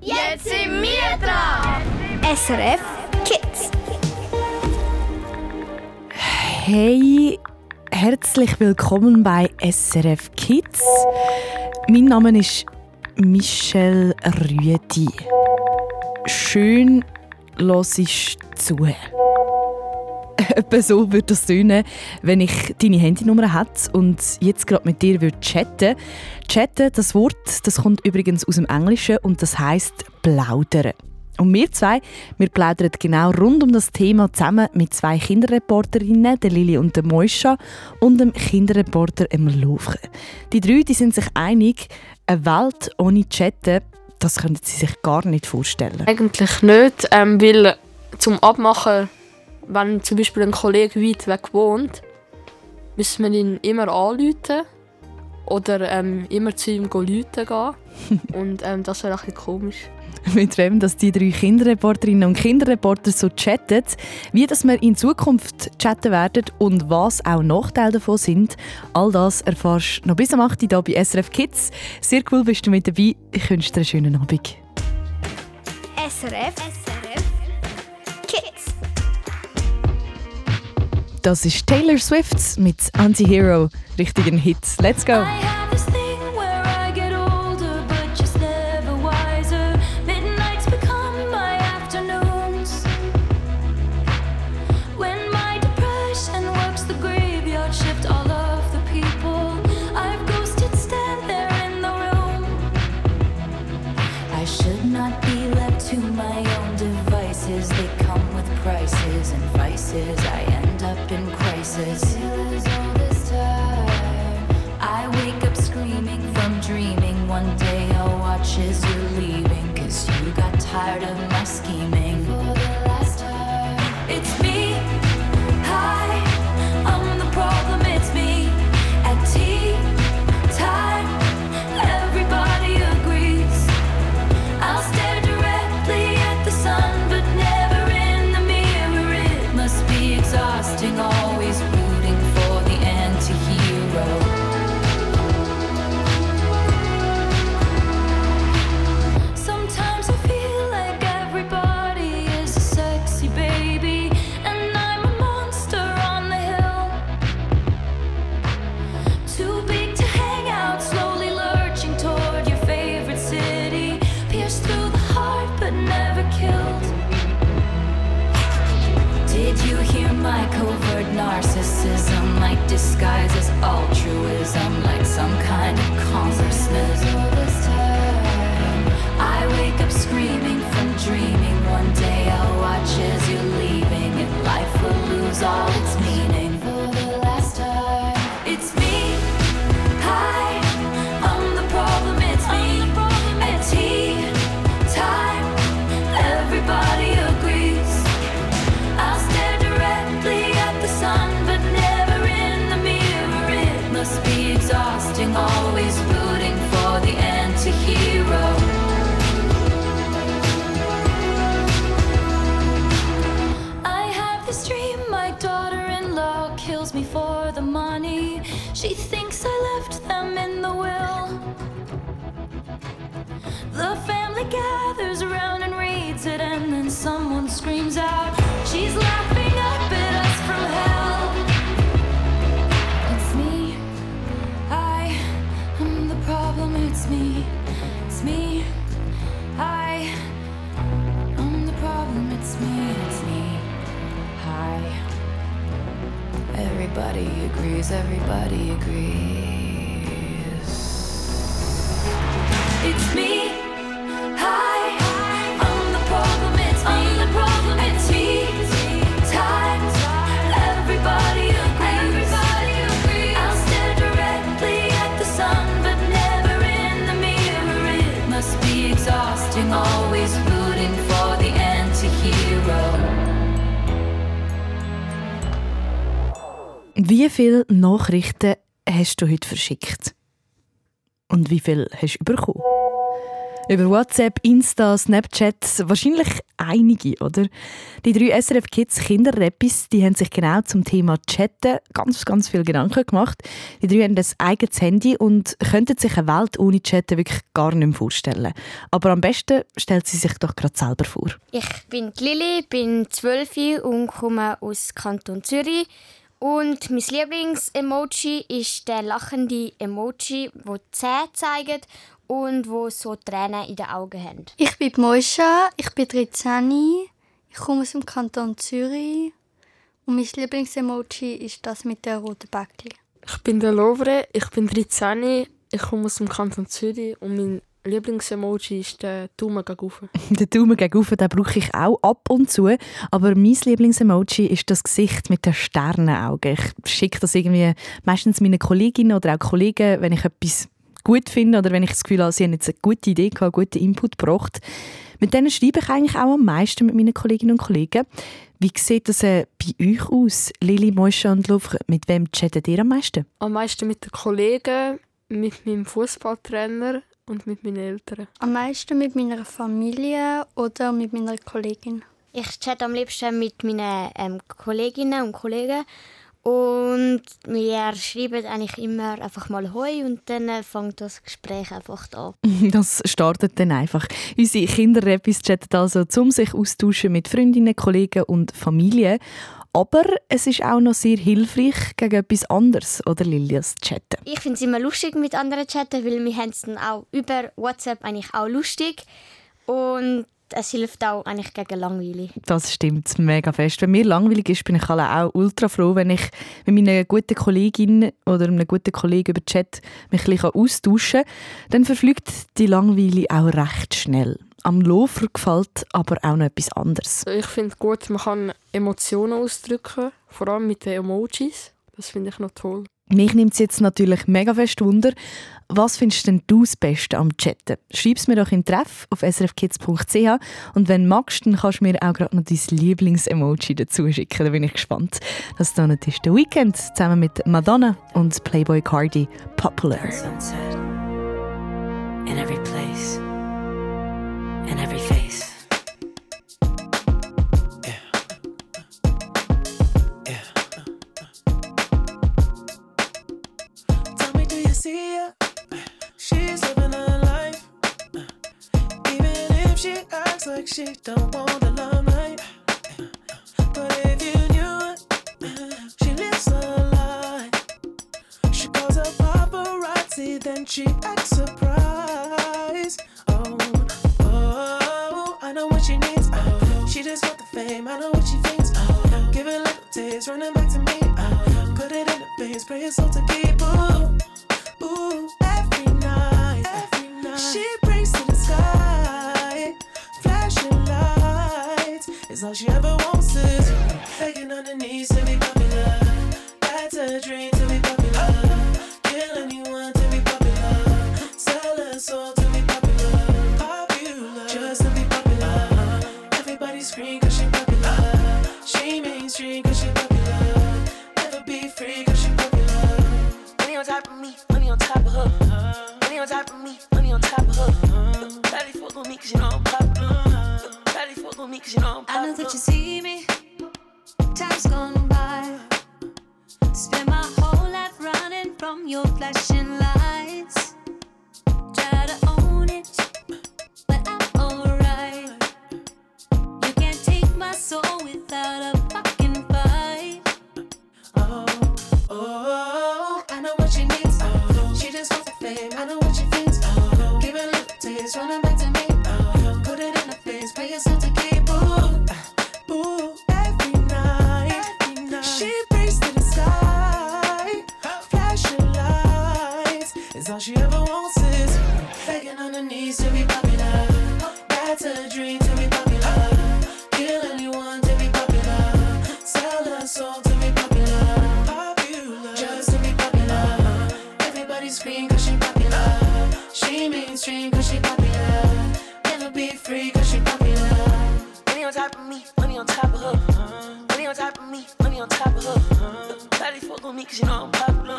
Jetzt sind wir dran! SRF Kids. Hey, herzlich willkommen bei SRF Kids. Mein Name ist Michelle Rüedi. Schön hörst zu. Etwa so würde das tönen, wenn ich deine Handynummer hätte und jetzt gerade mit dir würde chatten. Chatten, das Wort, das kommt übrigens aus dem Englischen und das heißt plaudern. Und wir zwei, wir plaudern genau rund um das Thema zusammen mit zwei Kinderreporterinnen, der Lili und der Moisha, und dem Kinderreporter Emil Lovre. Die drei die sind sich einig, eine Welt ohne Chatten, das können sie sich gar nicht vorstellen. Eigentlich nicht, ähm, weil zum Abmachen, wenn zum Beispiel ein Kollege weit weg wohnt, müssen wir ihn immer anrufen oder ähm, immer zu ihm rufen gehen. Und ähm, das wäre ein bisschen komisch. mit wem dass die drei Kinderreporterinnen und Kinderreporter so chatten, wie dass wir in Zukunft chatten werden und was auch Nachteile davon sind. All das erfährst du noch bis am 8. Uhr hier bei SRF Kids. Sehr cool bist du mit dabei. Ich wünsche dir einen schönen Abend. SRF. Das ist Taylor Swift mit Anti-Hero. Richtigen Hit. Let's go! Agrees. Everybody agrees. Wie viele Nachrichten hast du heute verschickt? Und wie viel hast du bekommen? Über WhatsApp, Insta, Snapchat, wahrscheinlich einige, oder? Die drei SRF Kids Kinderrappis, die haben sich genau zum Thema Chatten ganz, ganz viel Gedanken gemacht. Die drei haben ein eigenes Handy und könnten sich eine Welt ohne Chatten wirklich gar nicht mehr vorstellen. Aber am besten stellt sie sich doch gerade selber vor. Ich bin Lili, bin 12 und komme aus Kanton Zürich. Und mein Lieblings-Emoji ist der lachende Emoji, wo die Zähne zeigt und wo so Tränen in den Augen haben. Ich bin Moisha, ich bin 13, ich komme aus dem Kanton Zürich und mein Lieblingsemoji ist das mit der roten Bäckchen. Ich bin der Lovre, ich bin 13, ich komme aus dem Kanton Zürich und mein Lieblingsemoji ist der Daumen gegen oben. Den Daumen gegen oben, den brauche ich auch ab und zu. Aber mein Lieblingsemoji ist das Gesicht mit den Sternenaugen. Ich schicke das irgendwie meistens meinen Kolleginnen oder auch Kollegen, wenn ich etwas gut finde oder wenn ich das Gefühl habe, sie haben jetzt eine gute Idee gehabt, einen guten Input gebracht. Mit denen schreibe ich eigentlich auch am meisten mit meinen Kolleginnen und Kollegen. Wie sieht das äh, bei euch aus, Lili, Moisha und Louvre? Mit wem chattet ihr am meisten? Am meisten mit den Kollegen, mit meinem Fußballtrainer und mit meinen Eltern. Am meisten mit meiner Familie oder mit meiner Kollegin. Ich chatte am liebsten mit meinen ähm, Kolleginnen und Kollegen. Und wir schreiben eigentlich immer einfach mal Hoi und dann äh, fängt das Gespräch einfach an. Das startet dann einfach. Unsere Kinderrapis chatten also, um sich austauschen mit Freundinnen, Kollegen und Familie. Aber es ist auch noch sehr hilfreich gegen etwas anderes, oder Lilias, chatten. Ich finde es immer lustig mit anderen chatten, weil wir haben es dann auch über WhatsApp eigentlich auch lustig. Und es hilft auch eigentlich gegen Langweile. Das stimmt mega fest. Wenn mir langweilig ist, bin ich alle auch ultra froh, wenn ich mit meiner guten Kollegin oder einem guten Kollegen über Chat mich ein bisschen austauschen kann. Dann verfliegt die Langweile auch recht schnell. Am Lofer gefällt aber auch noch etwas anderes. Ich finde gut, man kann Emotionen ausdrücken, vor allem mit den Emojis. Das finde ich noch toll. Mich nimmt es jetzt natürlich mega fest Wunder. Was findest denn du das Beste am Chatten? Schreib es mir doch in Treff auf srfkids.ch und wenn magst, dann kannst du mir auch gerade noch dein Lieblings-Emoji dazu schicken. Da bin ich gespannt. Das hier ist der Weekend zusammen mit Madonna und Playboy Cardi Popular. Sunset. She don't want the limelight. But if you knew it, she lives her life. She calls her paparazzi, then she acts surprised. Oh, oh, I know what she needs. Oh, she just want the fame. I know what she thinks. Oh, give it little taste, running back to me. Oh, put it in the face, pray it's all to keep. Ooh, all she ever wants is begging on her knees to be popular. That's a dream to be popular. Kill anyone to be popular. Sell her soul to be popular. Popular, just to be popular. Everybody scream cause she popular. She mainstream cause she popular. Never be free cause she popular. Money on top of me, money on top of her. Money on top of me, money on top of her. Daddy fuck with me cause you know I'm popular. Fuck with me cause you know I'm I know that you see me. Time's gone by. Spend my whole life running from your flashing lights. Try to own it, but I'm alright. You can't take my soul without a fucking fight. Oh, oh, I know what she needs. Oh, she just wants the fame. I know what she thinks. Oh, give it a little taste, running to be popular. That's a dream to be popular. Kill anyone to be popular. Sell her soul to be popular. Popular, just to be popular. Cause she popular. She she popular. Never be she popular. Money on top of me, money on top of her. Money on top of me, money on top of her. Fuck you know I'm popular.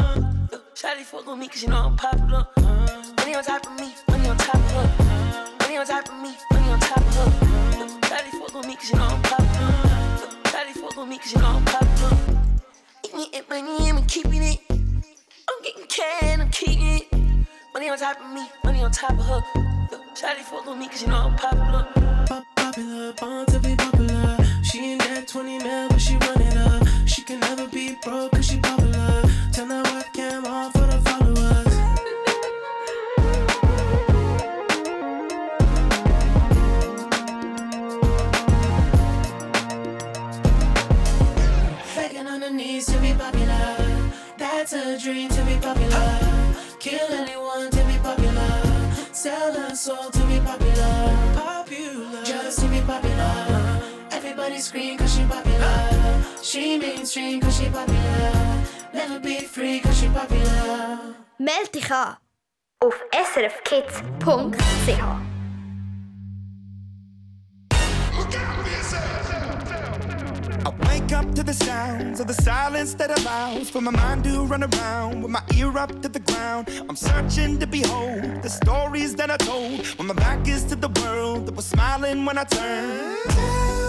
Shawty fuck with me cause you know I'm popular. Money on top of me, on top of her. on me, money on top of her. Look, Daddy fuck with me cause you know I'm popular. Look, Daddy fuck with me cause you know I'm popular. Eating it, money, I'm keeping it. I'm getting can, I'm keeping it. Money on top of me, money on top of her. Look, Daddy fuck with me cause you know I'm popular. Pop- popular, born to be popular. She ain't that 20 mil, but she run it up. She can never be broke cause she popular. Turn that webcam Everybody cause she popular. She mainstream cause she popular. Never be free cause she popular. Meld dich an auf srfkids.ch. I wake up to the sounds of the silence that allows for my mind to run around with my ear up to the ground. I'm searching to behold the stories that I told when my back is to the world that was smiling when I turned.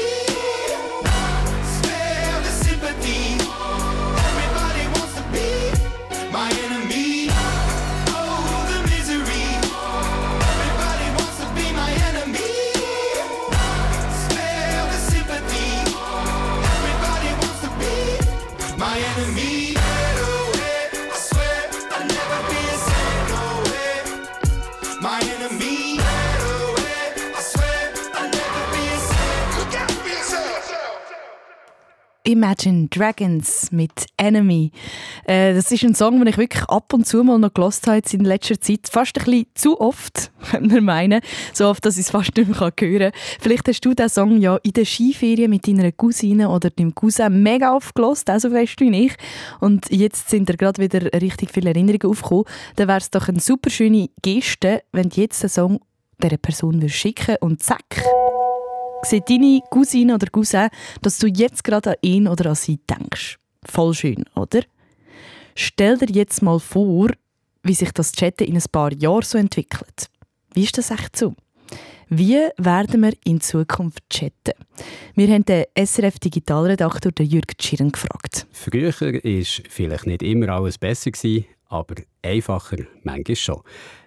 Imagine Dragons mit Enemy. Äh, das ist ein Song, den ich wirklich ab und zu mal noch gelost habe in letzter Zeit. Fast ein bisschen zu oft, könnte man meinen. So oft, dass ich es fast nicht mehr hören kann. Vielleicht hast du diesen Song ja in der Skiferien mit deiner Cousine oder deinem Cousin mega oft gelost, so fest wie ich. Und jetzt sind da gerade wieder richtig viele Erinnerungen aufgekommen. Dann wäre es doch eine super schöne Geste, wenn du jetzt den Song dieser Person schicken und zack, sieht deine Cousine oder Cousin, dass du jetzt gerade an ihn oder an sie denkst. Voll schön, oder? Stell dir jetzt mal vor, wie sich das Chatten in ein paar Jahren so entwickelt. Wie ist das echt so? Wie werden wir in Zukunft chatten? Wir haben den SRF Digitalredakteur Jürg Schirren gefragt. Früher war vielleicht nicht immer alles besser, aber einfacher manchmal schon.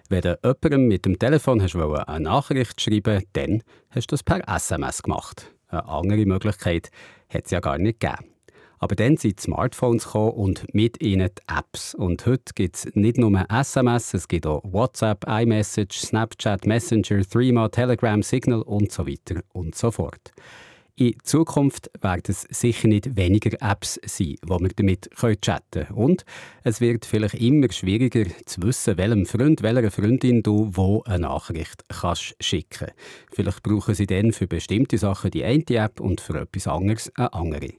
Wenn du jemandem mit dem Telefon hast eine Nachricht schreiben dann hast du das per SMS gemacht. Eine andere Möglichkeit hat es ja gar nicht gegeben. Aber dann sind Smartphones gekommen und mit ihnen die Apps. Und heute gibt es nicht nur SMS, es gibt auch WhatsApp, iMessage, Snapchat, Messenger, Threema, Telegram, Signal und so weiter und so fort. In Zukunft werden es sicher nicht weniger Apps sein, wo wir damit chatten können. Und es wird vielleicht immer schwieriger zu wissen, welchem Freund, welcher Freundin du wo eine Nachricht kannst schicken Vielleicht brauchen sie dann für bestimmte Sachen die eine App und für etwas anderes eine andere.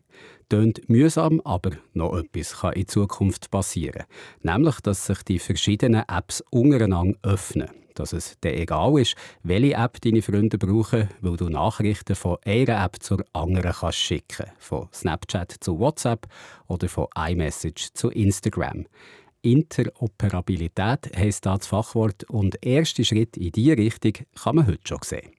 Tönt mühsam, aber noch etwas kann in Zukunft passieren. Nämlich, dass sich die verschiedenen Apps untereinander öffnen dass es dir egal ist, welche App deine Freunde brauchen, weil du Nachrichten von einer App zur anderen kannst schicken Von Snapchat zu WhatsApp oder von iMessage zu Instagram. Interoperabilität heisst das Fachwort und erste Schritt in diese Richtung kann man heute schon sehen.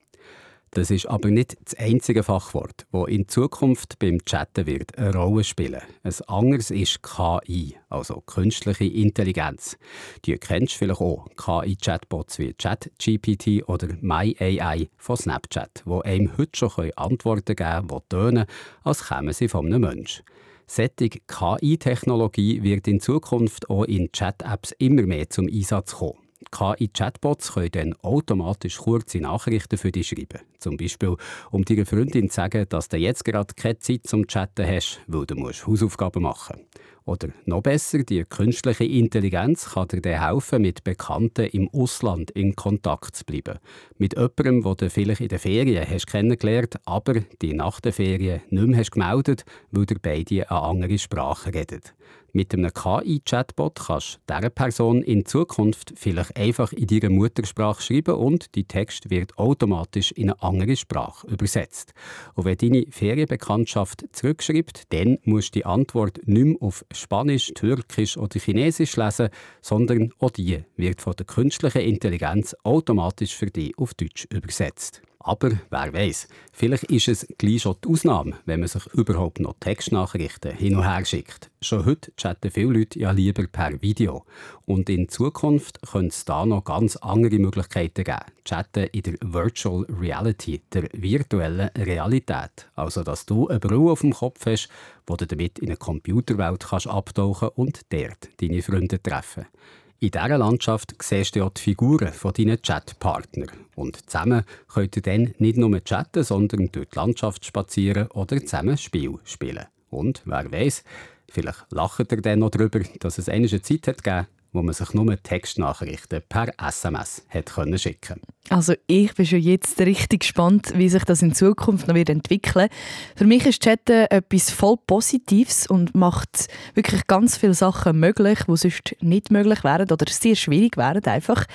Das ist aber nicht das einzige Fachwort, das in Zukunft beim Chatten wird eine Rolle spielen. Ein anderes ist KI, also künstliche Intelligenz. Die kennst du vielleicht auch, KI-Chatbots wie ChatGPT oder MyAI von Snapchat, wo einem heute schon Antworten geben können, die tönen, als kämen sie von einem Menschen. Solche KI-Technologie wird in Zukunft auch in Chat-Apps immer mehr zum Einsatz kommen. KI-Chatbots können dann automatisch kurze Nachrichten für dich schreiben. Zum Beispiel, um deiner Freundin zu sagen, dass du jetzt gerade keine Zeit zum Chatten hast, weil du Hausaufgaben machen musst. Oder noch besser, die künstliche Intelligenz kann dir dann helfen, mit Bekannten im Ausland in Kontakt zu bleiben. Mit jemandem, den du vielleicht in den Ferien hast kennengelernt aber die nach den Ferien nicht mehr hast gemeldet weil ihr beide eine andere Sprache redet. Mit einem KI-Chatbot kannst du dieser Person in Zukunft vielleicht einfach in ihrer Muttersprache schreiben und die Text wird automatisch in eine andere Sprache übersetzt. Und wenn deine Ferienbekanntschaft zurückschreibt, dann musst du die Antwort nicht mehr auf Spanisch, Türkisch oder Chinesisch lesen, sondern auch die wird von der künstlichen Intelligenz automatisch für dich auf Deutsch übersetzt. Aber wer weiß, vielleicht ist es gleich schon die Ausnahme, wenn man sich überhaupt noch Textnachrichten hin und her schickt. Schon heute chatten viele Leute ja lieber per Video. Und in Zukunft könnte es da noch ganz andere Möglichkeiten geben. Chatten in der Virtual Reality, der virtuellen Realität. Also, dass du eine Brille auf dem Kopf hast, wo du damit in eine Computerwelt kannst abtauchen und dort deine Freunde treffen. In dieser Landschaft siehst du ja die Figuren deiner Chatpartner. Und zusammen könnt ihr dann nicht nur chatten, sondern durch die Landschaft spazieren oder zusammen Spiel spielen. Und wer weiß, vielleicht lacht ihr dann noch darüber, dass es eine Zeit hat gegeben, wo man sich nur Textnachrichten per SMS hat schicken Also ich bin schon jetzt richtig gespannt, wie sich das in Zukunft noch wird entwickeln Für mich ist Chatten etwas voll Positives und macht wirklich ganz viele Sachen möglich, die sonst nicht möglich wären oder sehr schwierig wären einfach.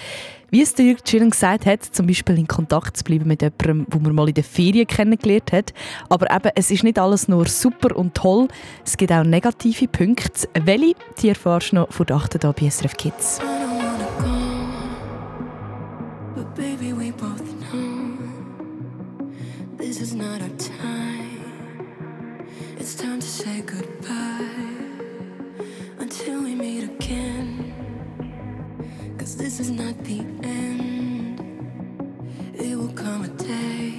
Wie es der Jürgen Schilling gesagt hat, zum Beispiel in Kontakt zu bleiben mit jemandem, wo man mal in der Ferien kennengelernt hat. Aber eben, es ist nicht alles nur super und toll. Es gibt auch negative Punkte. Welche, die erfährst du noch von der 8. bei SRF Kids. Say goodbye is not the end. It will come a day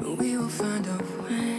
when we will find a way.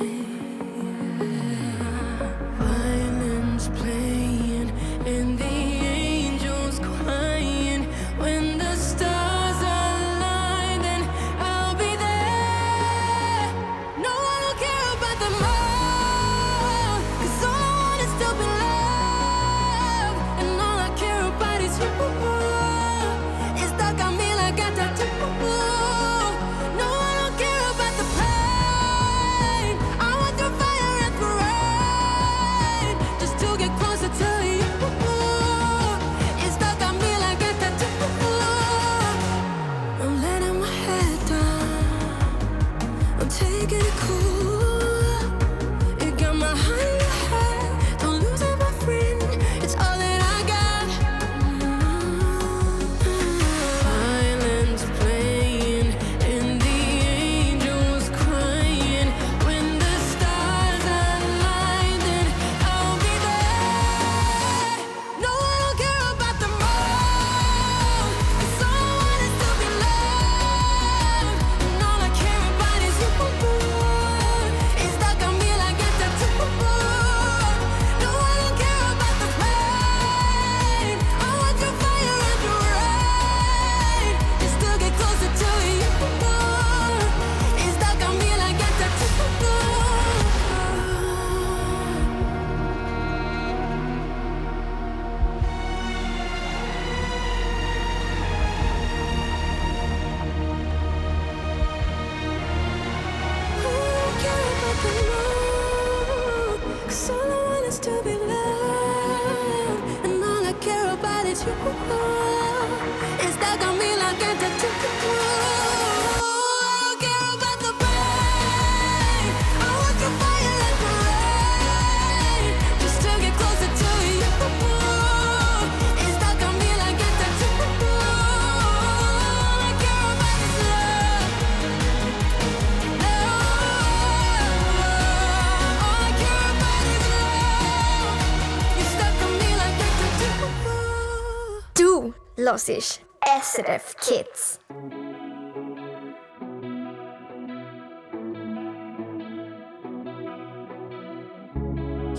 Hörst SRF Kids.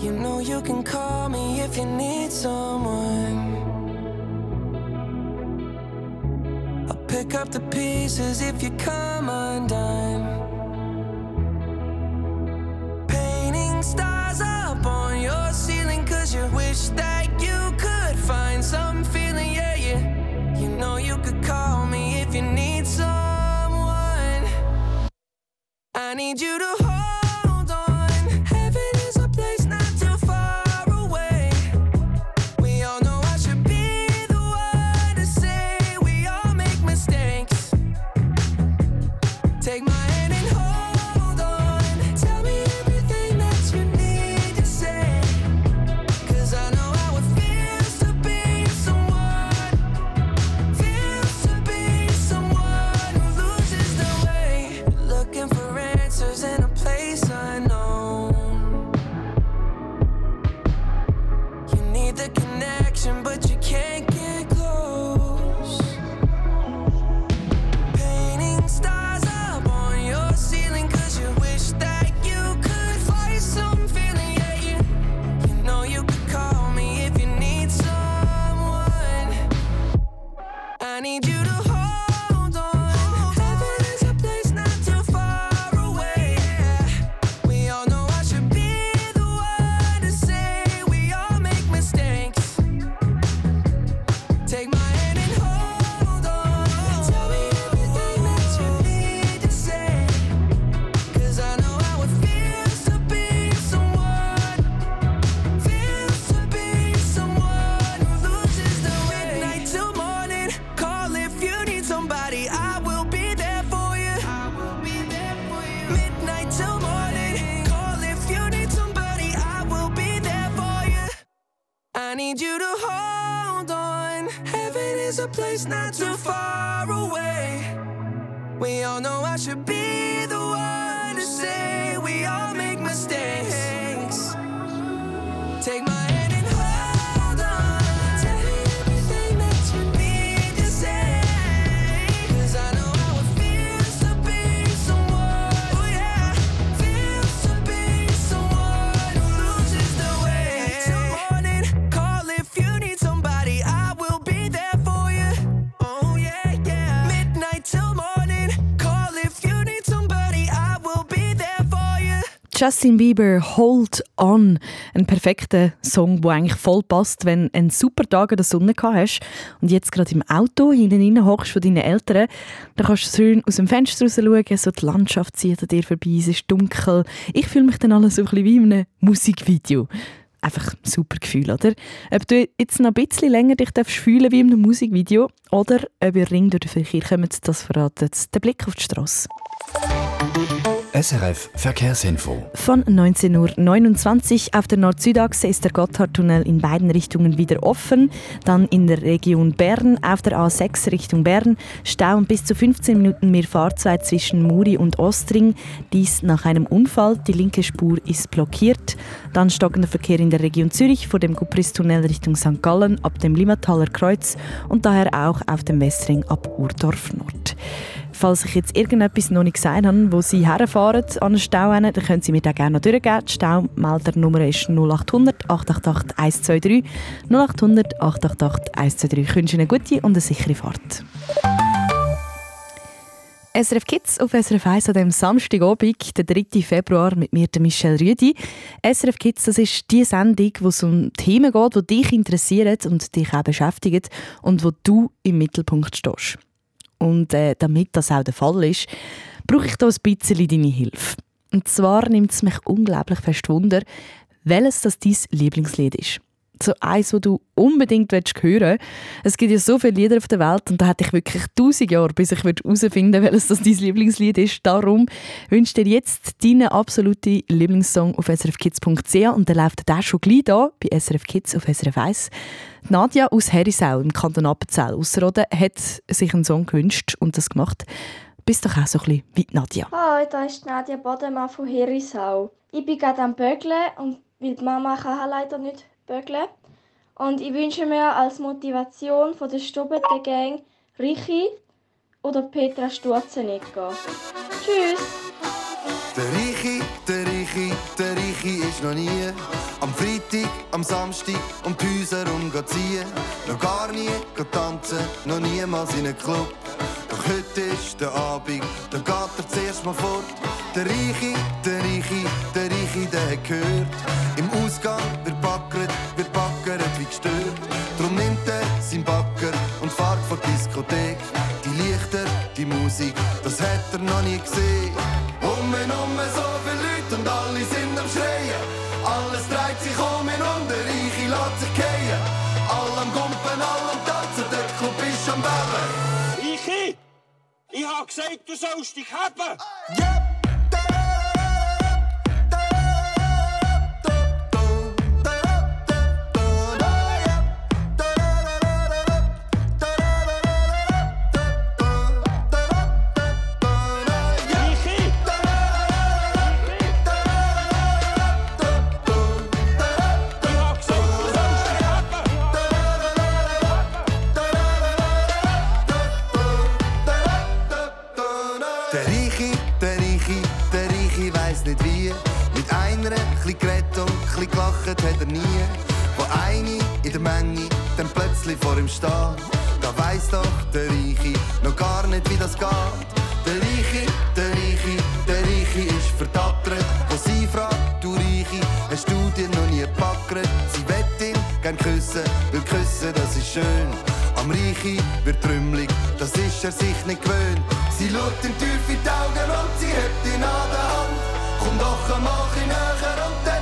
You know you can call me if you need someone. I'll pick up the pieces if you come undone. Need you to Justin Bieber Hold On. Ein perfekter Song, der eigentlich voll passt, wenn du einen super Tag an der Sonne gehabt hast und jetzt gerade im Auto hinten rein hockst von deinen Eltern. Dann kannst du schön aus dem Fenster raus schauen, so die Landschaft zieht an dir vorbei, es ist dunkel. Ich fühle mich dann alles so ein bisschen wie in einem Musikvideo. Einfach ein super Gefühl, oder? Ob du jetzt noch ein bisschen länger dich fühlen wie in einem Musikvideo oder ob ihr Ring durch den Verkehr kommt, das verratet der Blick auf die Straße. SRF Verkehrsinfo. Von 19.29 Uhr auf der Nord-Süd-Achse ist der Gotthardtunnel in beiden Richtungen wieder offen. Dann in der Region Bern auf der A6 Richtung Bern Stau und bis zu 15 Minuten mehr Fahrzeit zwischen Muri und Ostring. Dies nach einem Unfall. Die linke Spur ist blockiert. Dann stockender Verkehr in der Region Zürich vor dem Gupristunnel Richtung St. Gallen ab dem Limmataler Kreuz und daher auch auf dem Westring ab Urdorf Nord. Falls ich jetzt irgendetwas noch nicht gesagt habe, wo Sie herfahren an einen Stau, dann können Sie mir da gerne noch durchgeben. Die Staumeldernummer ist 0800 888 123 0800 888 123. Ich wünsche Ihnen eine gute und eine sichere Fahrt. SRF Kids auf SRF 1 an dem Samstagabend, der 3. Februar, mit mir, Michelle Rüdi. SRF Kids, das ist die Sendung, wo es um Themen geht, die dich interessieren und dich auch beschäftigen und wo du im Mittelpunkt stehst. Und äh, damit das auch der Fall ist, brauche ich da ein bisschen deine Hilfe. Und zwar nimmt es mich unglaublich fest Wunder, welches das dein Lieblingslied ist. So eins, das du unbedingt hören willst. Es gibt ja so viele Lieder auf der Welt und da hätte ich wirklich tausend Jahre, bis ich herausfinden würde, welches das dein Lieblingslied ist. Darum wünsche dir jetzt deinen absoluten Lieblingssong auf srfkids.ch und der läuft der schon gleich da bei SRF Kids auf SRF 1. Nadja aus Herisau im Kanton Appenzell Ausserrhoden hat sich einen Song gewünscht und das gemacht. Bist doch auch so ein bisschen wie Nadja. Hallo, da ist Nadja Bodemann von Herisau. Ich bin gerade am Bögeln und weil die Mama kann leider nicht bögeln. Und ich wünsche mir als Motivation von der Stubete Gang Richi oder Petra Sturzenegger. Tschüss! Der Reiche, der Reiche, der Reiche ist noch nie am Freitag, am Samstag um die Häuser ziehen. Noch gar nie tanzen, noch niemals in einem Club. Doch heute ist der Abend, da geht er zuerst mal fort. Der Reiche, der Reiche, der Reiche, der hat gehört. Im Ausgang Musik, das hat er noch nie gesehen. Um und um so viele Leute und alle sind am Schreien. Alles dreht sich um ihn und der Reiche lässt sich gehen. Alle am Gumpen, alle am Tanzen, der Club ist am Beben. Reiche, ich hab gesagt, du sollst dich haben. Der gelacht hat er nie. Wo eine in der Menge dann plötzlich vor ihm steht. Da weiss doch der Reiche noch gar nicht, wie das geht. Der Reiche, der Reiche, der Reiche ist verdattert. Wo sie fragt, du Reiche, hast du dir noch nie gepackert? Sie wett ihn gern küssen, weil küssen, das ist schön. Am Reiche wird trümmelig, das ist er sich nicht gewöhnt. Sie schaut ihm tief in die Augen und sie hebt ihn an der Hand. Komm doch einmal ein näher und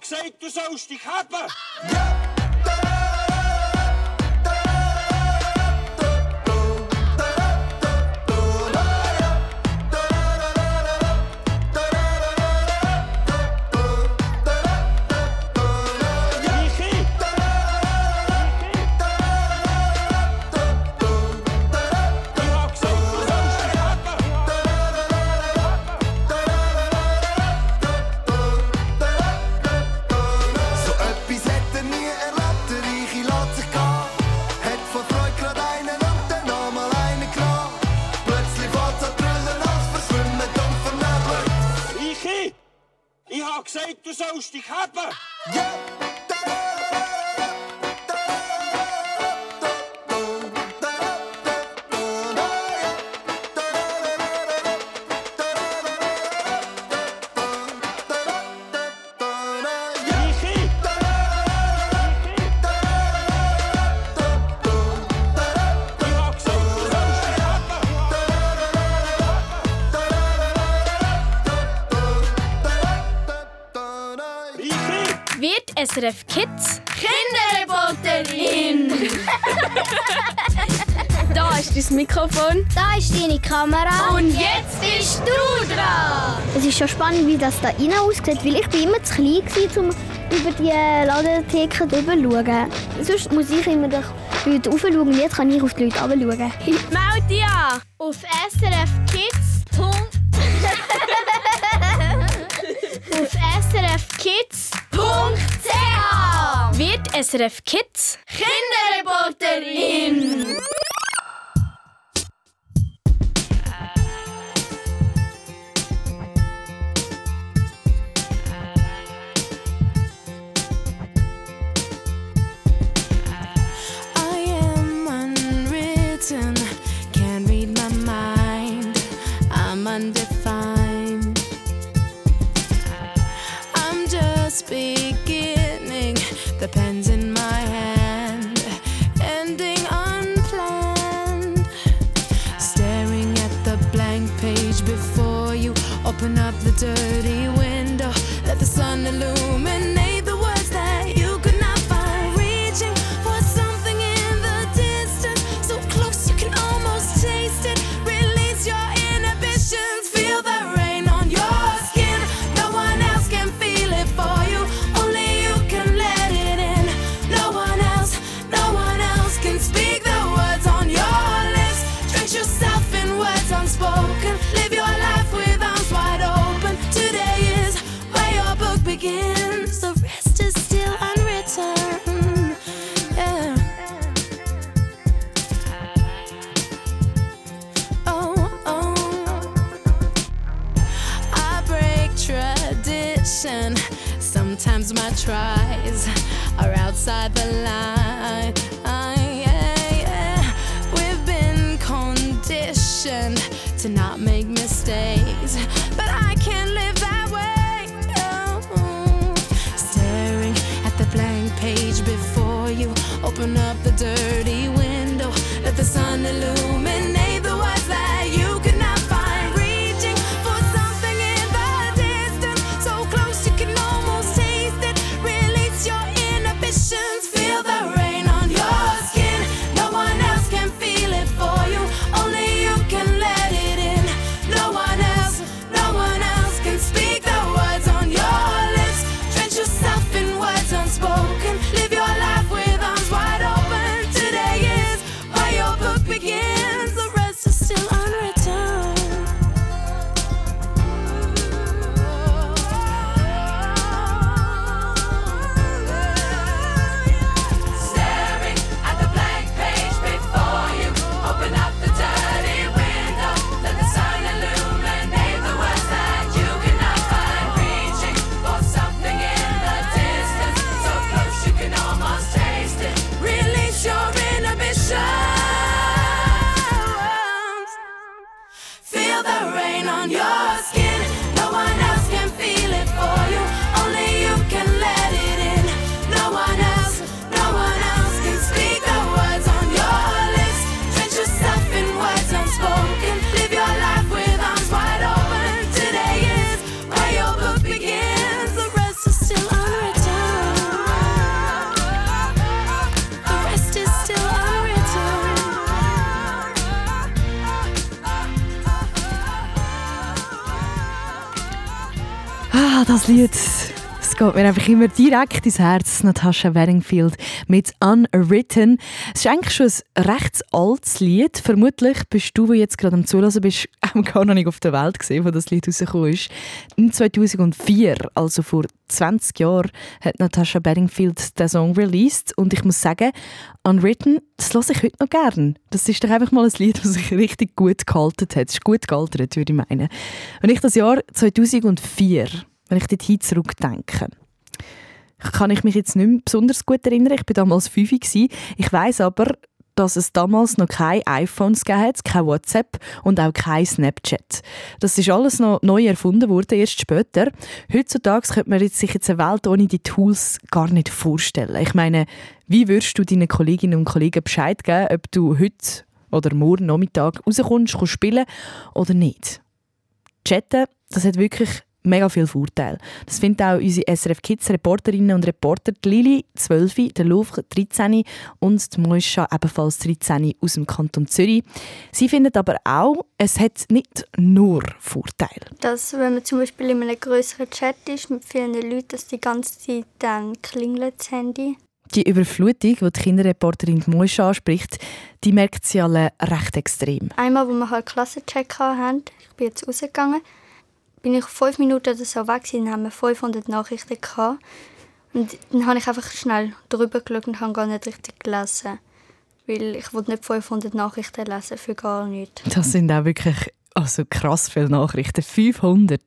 gesagt, du sollst dich haben. So SRF Kids Kinderreporterin! Da ist dein Mikrofon. Da ist deine Kamera. Und jetzt bist du dran! Es ist schon spannend, wie das da rein aussieht, weil ich bin immer zu klein war, um über die Ladentheke drüber zu schauen. Sonst muss ich immer durch die Leute raufschauen und jetzt kann ich auf die Leute runterschauen. Meld dich an Auf SRF Kids. auf SRF Kids. Wird SRF Kids. Kinderreporterin! I dirty das Lied. Es geht mir einfach immer direkt ins Herz. Natasha Bedingfield mit Unwritten. Es ist eigentlich schon ein recht altes Lied. Vermutlich bist du, der jetzt gerade am Zulassen bist, auch gar noch nicht auf der Welt gesehen, wo das Lied rausgekommen ist. In 2004, also vor 20 Jahren, hat Natasha Bedingfield den Song released. Und ich muss sagen, Unwritten, das höre ich heute noch gern. Das ist doch einfach mal ein Lied, das sich richtig gut gehalten hat. Es ist gut gealtert, würde ich meinen. Wenn ich das Jahr 2004 wenn ich dort zurückdenke. Kann ich mich jetzt nicht mehr besonders gut erinnern. Ich war damals 5 gewesen. Ich weiß aber, dass es damals noch keine iPhones hat, kein WhatsApp und auch kein Snapchat. Das ist alles noch neu erfunden worden, erst später. Heutzutage könnte man sich jetzt eine Welt ohne die Tools gar nicht vorstellen. Ich meine, wie würdest du deinen Kolleginnen und Kollegen Bescheid geben, ob du heute oder morgen Nachmittag rauskommst, kannst spielen oder nicht? Chatten, das hat wirklich mega viel Vorteile. Das finden auch unsere SRF Kids Reporterinnen und Reporter, die Lili, 12, der Louvre, 13 und die Moisha, ebenfalls 13 aus dem Kanton Zürich. Sie finden aber auch, es hat nicht nur Vorteile. Dass, wenn man zum Beispiel in einem größeren Chat ist mit vielen Leuten, dass die ganze Zeit dann klingelt das Handy. Die Überflutung, die die Kinderreporterin Moisha anspricht, die merkt sie alle recht extrem. Einmal, wo wir halt Klassencheck hatten, ich bin jetzt rausgegangen, bin ich fünf Minuten oder so weg gewesen, haben wir 500 Nachrichten gehabt. Und dann habe ich einfach schnell drüber geschaut und habe gar nicht richtig gelesen. Weil ich wollte nicht 500 Nachrichten lesen für gar nichts. Das sind auch wirklich also krass viele Nachrichten. 500.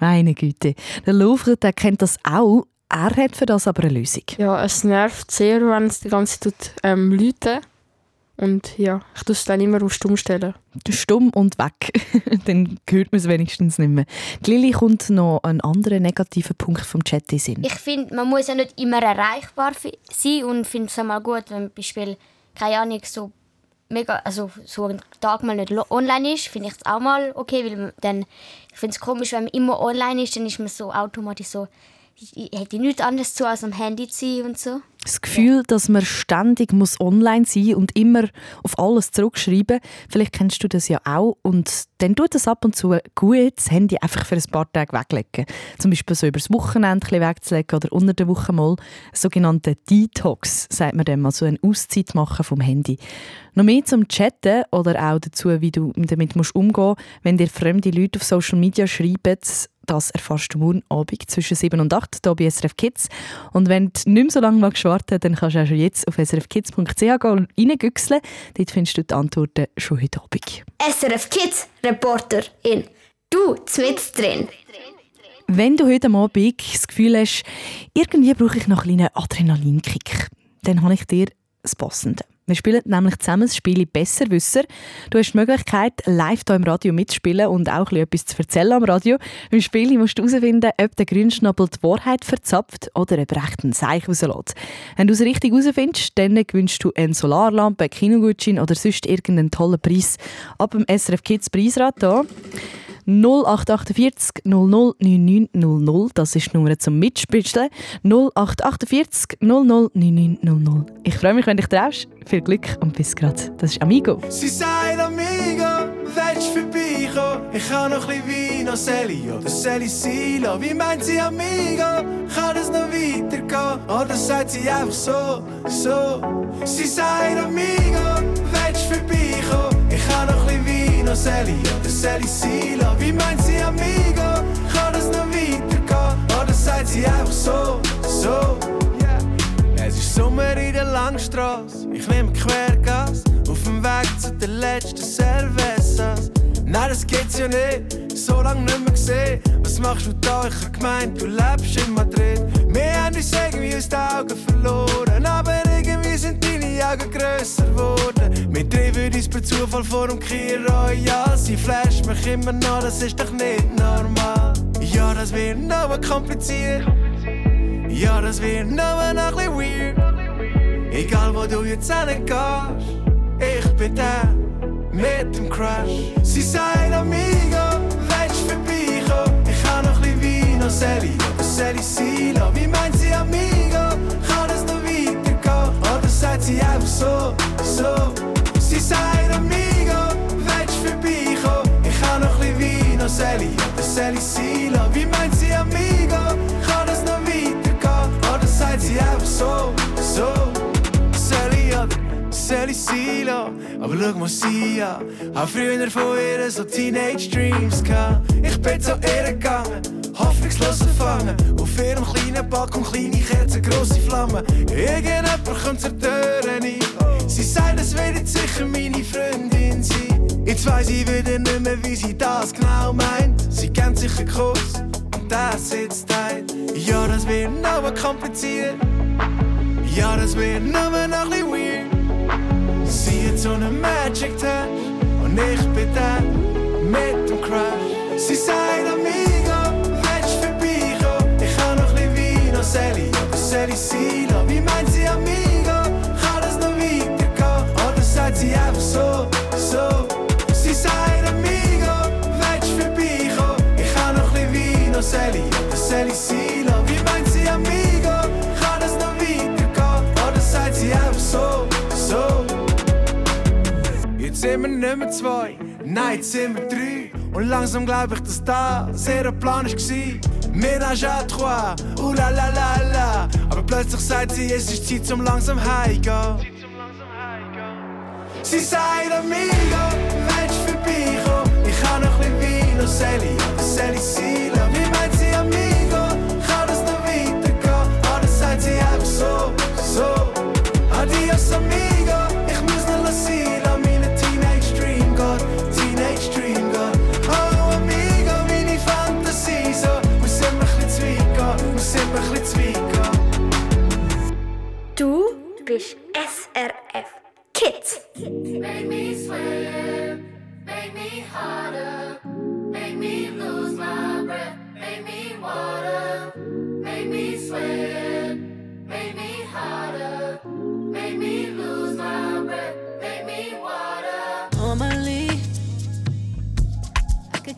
Meine Güte. Der Louvre, der kennt das auch. Er hat für das aber eine Lösung. Ja, es nervt sehr, wenn es die ganze Zeit ähm, läutet. Und ja, ich tue es dann immer auf Stumm stellen. Stumm und weg. dann hört man es wenigstens nicht mehr. Die Lili kommt noch ein anderer negativer Punkt vom Chat in Sinn. Ich finde, man muss ja nicht immer erreichbar sein und finde es einmal gut, wenn man Beispiel, keine Ahnung, so mega, also so ein Tag mal nicht lo- online ist, finde ich es auch mal okay, weil man dann, ich finde es komisch, wenn man immer online ist, dann ist man so automatisch so, ich hätte nichts anderes zu als am Handy zu sein und so. Das Gefühl, dass man ständig muss online sein und immer auf alles zurückschreiben Vielleicht kennst du das ja auch. Und dann tut es ab und zu gut, das Handy einfach für ein paar Tage weglegen. Zum Beispiel so über das Wochenende wegzulegen oder unter der Woche mal. Ein sogenannter Detox, sagt man dem, also eine Auszeit machen vom Handy. Noch mehr zum Chatten oder auch dazu, wie du damit umgehen musst, wenn dir fremde Leute auf Social Media schreiben, das erfährst du morgen Abend zwischen 7 und 8 hier bei SRF Kids. Und wenn du nicht mehr so lange magst warten dann kannst du auch schon jetzt auf srfkids.ch reingüchseln. Dort findest du die Antworten schon heute Abend. SRF Kids Reporterin. Du, mit drin. Wenn du heute Abend das Gefühl hast, irgendwie brauche ich noch einen kleinen Adrenalinkick, dann habe ich dir das Passende. Wir spielen nämlich zusammen das Spiel Besserwisser. Du hast die Möglichkeit, live hier im Radio mitzuspielen und auch ein etwas zu erzählen am Radio. Im Spiel musst du herausfinden, ob der Grünschnabel die Wahrheit verzapft oder ob er echt einen Seich rauslässt. Wenn du es richtig herausfindest, dann gewinnst du eine Solarlampe, einen Kinogutschein oder sonst irgendeinen tollen Preis. Ab dem SRF Kids Preisrad hier. 0848 00 9900, das ist die Nummer zum Mitspielen. 0848 00 9900. Ich freue mich, wenn dich traust. Viel Glück und bis grad. Das ist Amigo. Sie sagt Amigo, willst vorbeikommen? Ich habe noch ein bisschen Wein, noch Sally oder Sally Silo. Wie meint sie Amigo? Kann es noch weitergehen? Oder sagt sie einfach so, so? Sie sagt Amigo, willst vorbeikommen? Ich habe noch ein bisschen Wein, noch Sally oder Sally Silo. Wie meint sie Amigo? Kann es noch weitergehen? Oder sagt sie einfach so, so? Es ist Sommer in der Langstrasse. Ich nehme Quergas auf dem Weg zu den letzten Cervezas. Nein, das geht's ja nicht, so lange nicht mehr gesehen. Was machst du da? Ich hab gemeint, du lebst in Madrid. Wir haben uns irgendwie aus den Augen verloren, aber irgendwie sind deine Augen grösser geworden. Uns per Zufall vor dem Kier Royal. Sie flasht mich immer noch, das ist doch nicht normal. Ja, das wird noch kompliziert. Ja, das wird noch ein bisschen weird. Egal wo du jetzt hingehst, ich bin da mit dem Crush. Sie sagt Amigo, willst du vorbeikommen? Ich habe noch ein bisschen Wein, Sally Sally Silo. Wie meint sie Amigo? Kann es noch weitergehen? Oder sagt sie einfach so, so? Sie sagt Amigo, willst du vorbeikommen? Ich habe noch ein bisschen Wein, Sally oder Sally Silo. Wie meint sie Amigo? Kann es noch weitergehen? Oder sagt sie einfach so, so? Sally oder Sally Silo. Aber schau mal sie an. Hab früher von ihr so Teenage Dreams gehabt. Ich bin zu ihr gegangen, hoffnungslos erfangen. Auf ihrem kleinen Balkon kleine Kerzen, grosse Flammen. Irgendjemand kommt zur Tür rein. Sie sagt, es wird sicher meine Freundin sein. Jetzt weiss ich wieder nicht mehr, wie sie das genau meint. Sie kennt sich einen Kuss und das sitzt tight. Ja, das wird noch kompliziert. Ja, das wird noch ein bisschen weird. Sie hat so einen Magic Touch und ich bin da mit dem Crush. Sie sagt Amigo, willst du vorbeikommen? Ich habe noch ein bisschen Wein, noch Sally oder Sally Silo. Wie meint sie Amigo? So, so? Sie sagt Amigo, willst du vorbeikommen? Ich habe noch ein Wein, noch Sally oder Sally Silo. Wie meint sie Amigo? Kann es noch weitergehen? Oder sagt sie einfach so, so? Jetzt sind wir nicht mehr zwei, nein, jetzt sind wir drei. Und langsam glaub ich, dass das ihr Plan war. Ménage à trois, ouh la la la la. Aber plötzlich sagt sie, es ist Zeit zum langsam heimgehen. Sie sagt Amigo, willst du vorbeikommen? Ich habe noch ein bisschen Wein, noch Sally Sally Silo. Wie meint sie Amigo? Kann es noch weitergehen? Oder sagt sie einfach so, so? Adios Amigo, ich muss noch sein, lass meine Teenage Dream gehen, Teenage Dream gehen. Oh Amigo, meine Fantasie so, muss immer ein bisschen zu weit gehen, muss immer ein bisschen zu weit gehen. Du bist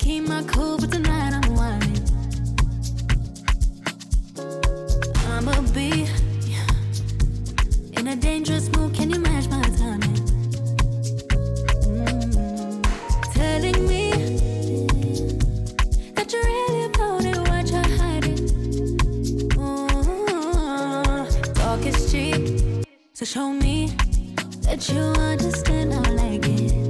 keep my cool, but tonight I'm whining. I'ma be in a dangerous mood. Can you match my timing? Mm. Telling me that you really about it, what you're hiding. Mm. Talk is cheap, so show me that you understand. I like it.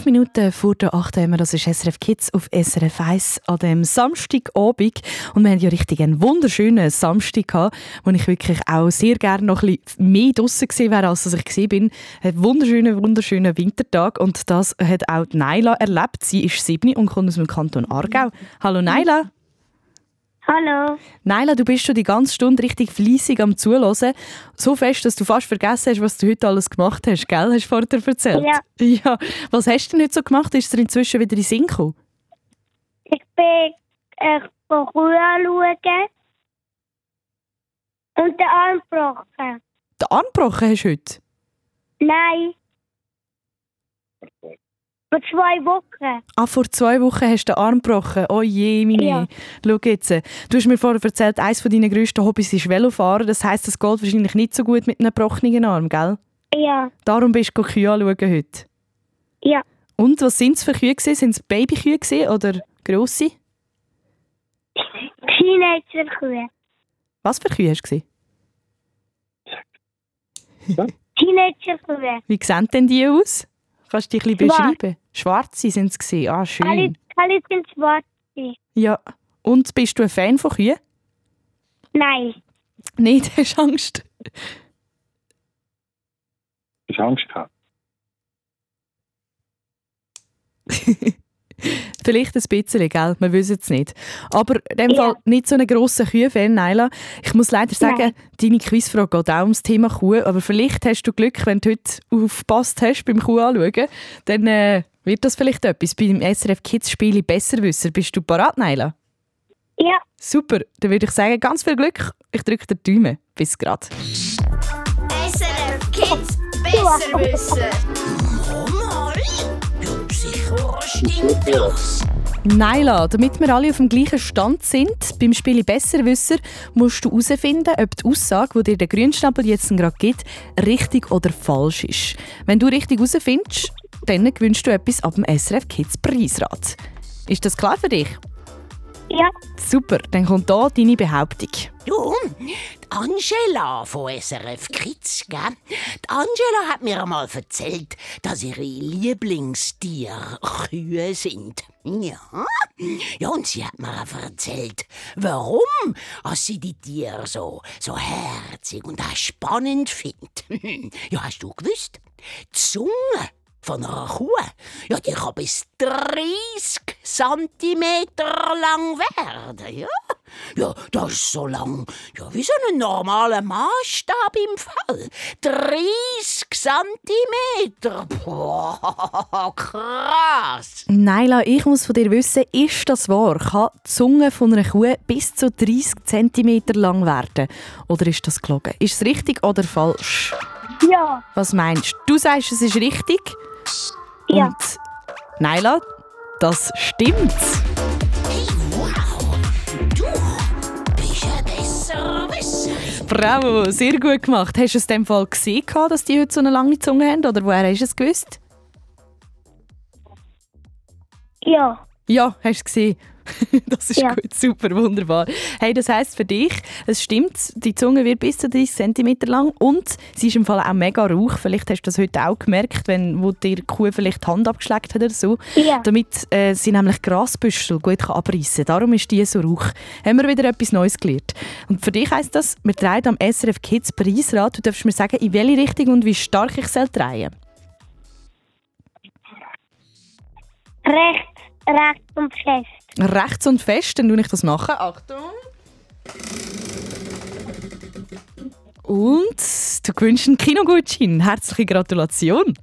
12 Minuten vor der 8 Uhr, das ist SRF Kids auf SRF 1 an dem Samstagabend. Und wir hatten ja richtig einen wunderschönen Samstag gehabt, wo ich wirklich auch sehr gerne noch ein bisschen mehr draussen gewesen wäre, als ich gewesen bin. Ein wunderschöner, wunderschöner Wintertag und das hat auch Naila erlebt. Sie ist 7 und kommt aus dem Kanton Aargau. Hallo Naila. Hallo. Naila, du bist schon die ganze Stunde richtig fleissig am Zuhören. So fest, dass du fast vergessen hast, was du heute alles gemacht hast, gell? Hast du vorher erzählt? Ja. ja. Was hast du denn heute so gemacht? Ist dir inzwischen wieder in Sinn gekommen? Ich bin äh, anschauen und den Arm gebrochen. Den Arm gebrochen hast du heute? Nein. Vor zwei Wochen. Ah, vor zwei Wochen hast du den Arm gebrochen. Oh je, meine. Ja. Schau jetzt. Du hast mir vorher erzählt, eines deiner grössten Hobbys ist Velofahren. Das heisst, es geht wahrscheinlich nicht so gut mit einem gebrochenen Arm, gell? Ja. Darum bist du Kühe anschauen heute. Ja. Und was sind es für Kühe? Sind es Babykühe oder grosse? Teenager-Kühe. Was für Kühe hast du gesehen? Teenager-Kühe. Wie sehen denn die aus? Kannst du die ein bisschen Schwarz. beschreiben? Schwarze sind es gewesen. Ah, Alle, schön. alle sind schwarz. Ja. Und bist du ein Fan von Kühen? Nein. Nicht, hast du Angst? Ich habe Angst gehabt. Vielleicht ein bisschen, gell? Wir wissen es nicht. Aber in dem Ja. Fall nicht so einen grossen Kühe-Fan, Naila. Ich muss leider sagen, Nein. deine Quizfrage geht auch ums Thema Kuh. Aber vielleicht hast du Glück, wenn du heute aufgepasst hast beim Kuh anschauen. Dann äh, wird das vielleicht etwas. Beim SRF Kids Spiele Besserwisser. Bist du parat, Naila? Ja. Super. Dann würde ich sagen, ganz viel Glück. Ich drücke dir die Daumen. Bis grad. SRF Kids besser wissen. Naila, damit wir alle auf dem gleichen Stand sind, beim Spiel Besserwisser musst du herausfinden, ob die Aussage, die dir der Grünschnabel jetzt gerade gibt, richtig oder falsch ist. Wenn du richtig herausfindest, dann gewünscht du etwas ab dem SRF Kids Preisrat. Ist das klar für dich? Ja. Super, dann kommt da deine Behauptung. Du, Angela von SRF Kids, gell? Die Angela hat mir einmal erzählt, dass ihre Lieblingstiere Kühe sind. Ja. Ja, und sie hat mir auch erzählt, warum sie die Tiere so, so herzig und auch spannend findet. Ja, hast du gewusst? Die Zunge von einer Kuh, ja, die kann bis 30 Zentimeter lang werden, ja. Ja, das ist so lang, ja, wie so ein normaler Maßstab im Fall. 30 Zentimeter, boah, krass. Naila, ich muss von dir wissen, ist das wahr? Kann die Zunge von einer Kuh bis zu 30 cm lang werden? Oder ist das gelogen? Ist es richtig oder falsch? Ja. Was meinst du? Du sagst, es ist richtig? Ja. Und Naila, das stimmt. Bravo, sehr gut gemacht. Hast du es in dem Fall gesehen, dass die heute so eine lange Zunge haben? Oder woher hast du es gewusst? Ja. Ja, hast du es gesehen. Das ist Ja. gut, super, wunderbar. Hey, das heisst für dich, es stimmt, die Zunge wird bis zu 30 cm lang und sie ist im Fall auch mega rauch. Vielleicht hast du das heute auch gemerkt, wenn wo dir die Kuh vielleicht die Hand abgeschleckt hat oder so. Ja. Damit äh, sie nämlich Grasbüschel gut kann abreißen kann. Darum ist die so rauch. Haben wir wieder etwas Neues gelernt. Und für dich heisst das, wir drehen am SRF Kids Preisrat. Du darfst mir sagen, in welche Richtung und wie stark ich soll drehen Rechts, rechts und fest. Rechts und fest, dann tue ich das machen. Achtung. Und du gewünschst einen Kinogutschein. Herzliche Gratulation.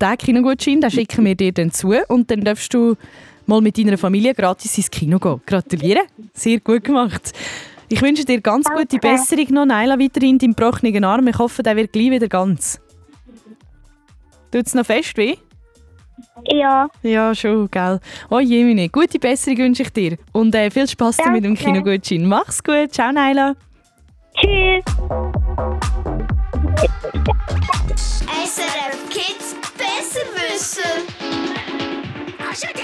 Diesen Kinogutschein den schicken wir dir dann zu und dann darfst du mal mit deiner Familie gratis ins Kino gehen. Gratuliere, sehr gut gemacht. Ich wünsche dir ganz gute Besserung noch, Naila, weiterhin deinem gebrochenen Arm. Ich hoffe, der wird gleich wieder ganz. Tut es noch fest weh? Ja. Ja, schon, gell. Oh Jemine, gute Besserung wünsche ich dir. Und äh, viel Spaß mit dem. Kinogutschein. Mach's gut. Ciao, Naila. Tschüss. SRF Kids Besserwisser. Tschüss.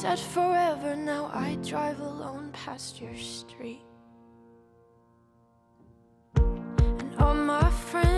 said forever, now I drive alone past your street. And all my friends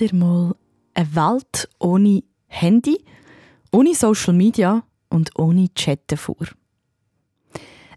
dir mal eine Welt ohne Handy, ohne Social Media und ohne Chatten vor.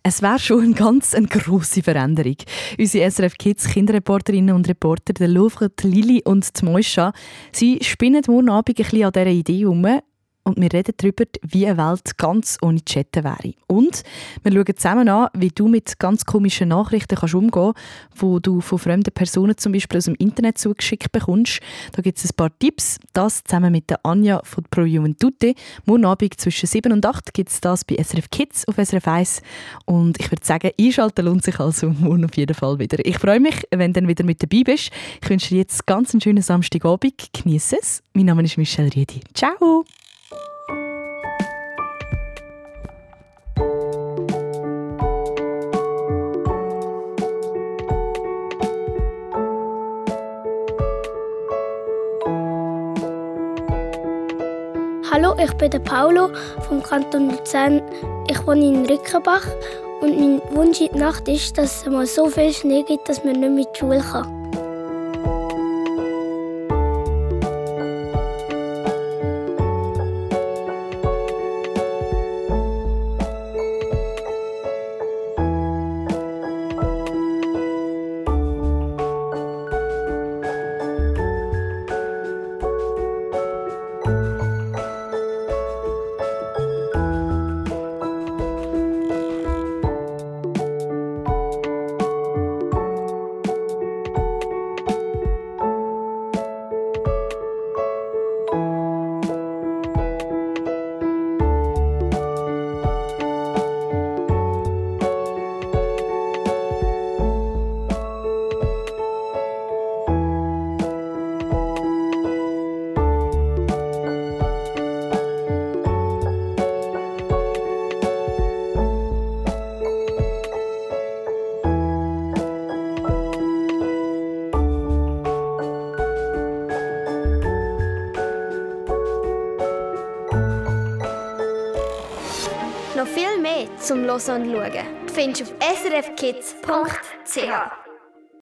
Es wäre schon eine ganz grosse Veränderung. Unsere SRF Kids Kinderreporterinnen und Reporter, der Louvre, die Lili und die Moisha, sie spinnen morgen Abend ein bisschen an dieser Idee herum und wir reden darüber, wie eine Welt ganz ohne Chatten wäre. Und wir schauen zusammen an, wie du mit ganz komischen Nachrichten kannst umgehen kannst, die du von fremden Personen zum Beispiel aus dem Internet zugeschickt bekommst. Da gibt es ein paar Tipps. Das zusammen mit der Anja von Pro Juventute. Morgen Abend zwischen 7 und 8 gibt es das bei SRF Kids auf SRF 1. Und ich würde sagen, einschalten lohnt sich also morgen auf jeden Fall wieder. Ich freue mich, wenn du dann wieder mit dabei bist. Ich wünsche dir jetzt ganz einen schönen Samstagabend. Genieße es. Mein Name ist Michelle Riedi. Ciao! Ich bin der Paulo vom Kanton Luzern. Ich wohne in Rickenbach und mein Wunsch in der Nacht ist, dass es mal so viel Schnee gibt, dass man nicht mehr in die Schule kann. Und Schauen findest du auf srfkids.ch.